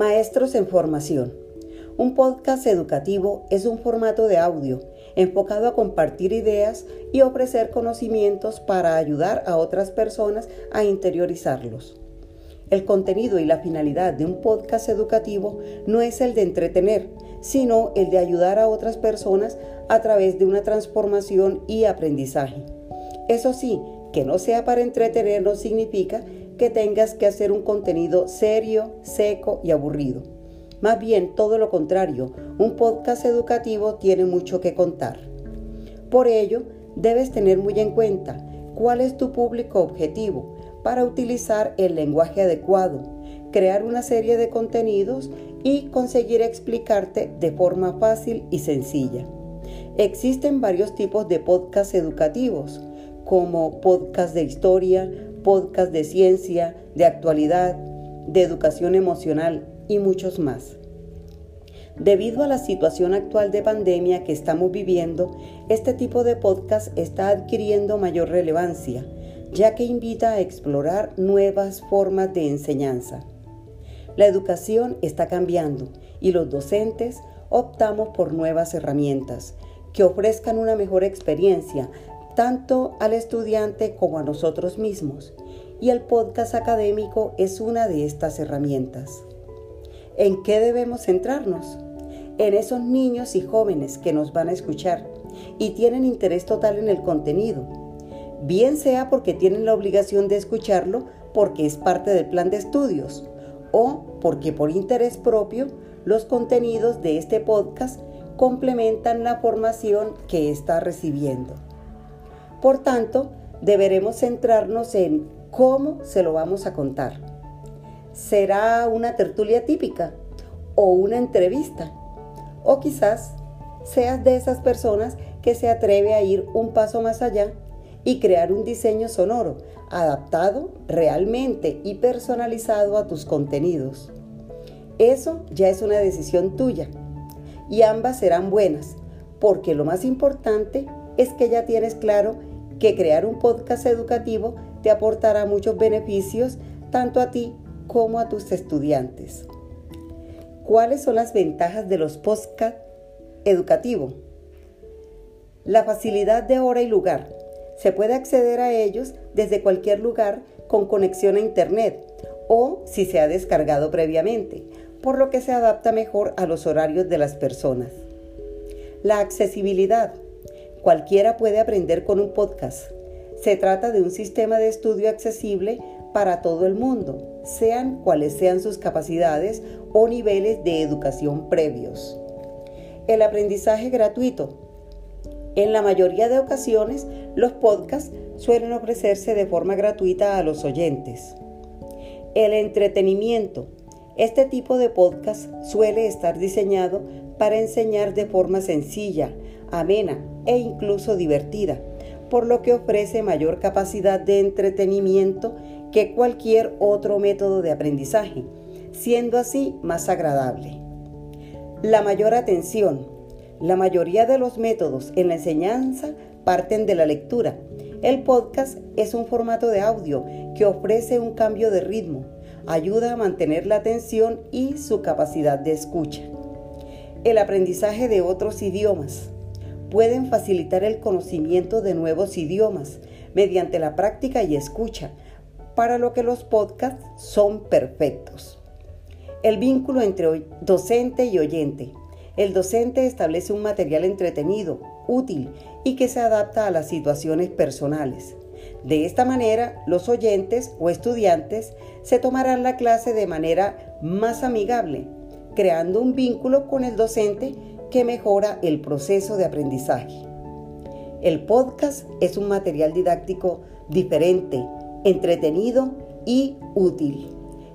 Maestros en Formación. Un podcast educativo es un formato de audio enfocado a compartir ideas y ofrecer conocimientos para ayudar a otras personas a interiorizarlos. El contenido y la finalidad de un podcast educativo no es el de entretener, sino el de ayudar a otras personas a través de una transformación y aprendizaje. Eso sí, que no sea para entretener no significa que tengas que hacer un contenido serio, seco y aburrido. Más bien todo lo contrario, un podcast educativo tiene mucho que contar. Por ello, debes tener muy en cuenta cuál es tu público objetivo para utilizar el lenguaje adecuado, crear una serie de contenidos y conseguir explicarte de forma fácil y sencilla. Existen varios tipos de podcasts educativos, como podcast de historia, podcast de ciencia, de actualidad, de educación emocional y muchos más. Debido a la situación actual de pandemia que estamos viviendo, este tipo de podcast está adquiriendo mayor relevancia, ya que invita a explorar nuevas formas de enseñanza. La educación está cambiando y los docentes optamos por nuevas herramientas que ofrezcan una mejor experiencia tanto al estudiante como a nosotros mismos. Y el podcast académico es una de estas herramientas. ¿En qué debemos centrarnos? En esos niños y jóvenes que nos van a escuchar y tienen interés total en el contenido. Bien sea porque tienen la obligación de escucharlo porque es parte del plan de estudios o porque por interés propio los contenidos de este podcast complementan la formación que está recibiendo. Por tanto, deberemos centrarnos en cómo se lo vamos a contar. ¿Será una tertulia típica o una entrevista? O quizás seas de esas personas que se atreve a ir un paso más allá y crear un diseño sonoro adaptado realmente y personalizado a tus contenidos. Eso ya es una decisión tuya y ambas serán buenas porque lo más importante es que ya tienes claro que crear un podcast educativo te aportará muchos beneficios tanto a ti como a tus estudiantes. ¿Cuáles son las ventajas de los podcasts educativos? La facilidad de hora y lugar. Se puede acceder a ellos desde cualquier lugar con conexión a Internet o si se ha descargado previamente, por lo que se adapta mejor a los horarios de las personas. La accesibilidad. Cualquiera puede aprender con un podcast. Se trata de un sistema de estudio accesible para todo el mundo, sean cuales sean sus capacidades o niveles de educación previos. El aprendizaje gratuito. En la mayoría de ocasiones, los podcasts suelen ofrecerse de forma gratuita a los oyentes. El entretenimiento. Este tipo de podcast suele estar diseñado para enseñar de forma sencilla, amena e incluso divertida, por lo que ofrece mayor capacidad de entretenimiento que cualquier otro método de aprendizaje, siendo así más agradable. La mayor atención. La mayoría de los métodos en la enseñanza parten de la lectura. El podcast es un formato de audio que ofrece un cambio de ritmo, ayuda a mantener la atención y su capacidad de escucha. El aprendizaje de otros idiomas pueden facilitar el conocimiento de nuevos idiomas mediante la práctica y escucha, para lo que los podcasts son perfectos. El vínculo entre docente y oyente. El docente establece un material entretenido, útil y que se adapta a las situaciones personales. De esta manera, los oyentes o estudiantes se tomarán la clase de manera más amigable, creando un vínculo con el docente que mejora el proceso de aprendizaje. El podcast es un material didáctico diferente, entretenido y útil,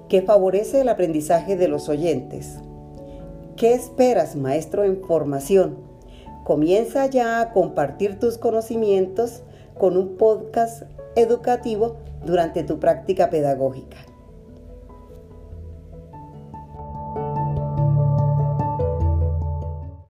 que favorece el aprendizaje de los oyentes. ¿Qué esperas, maestro en formación? Comienza ya a compartir tus conocimientos con un podcast educativo durante tu práctica pedagógica.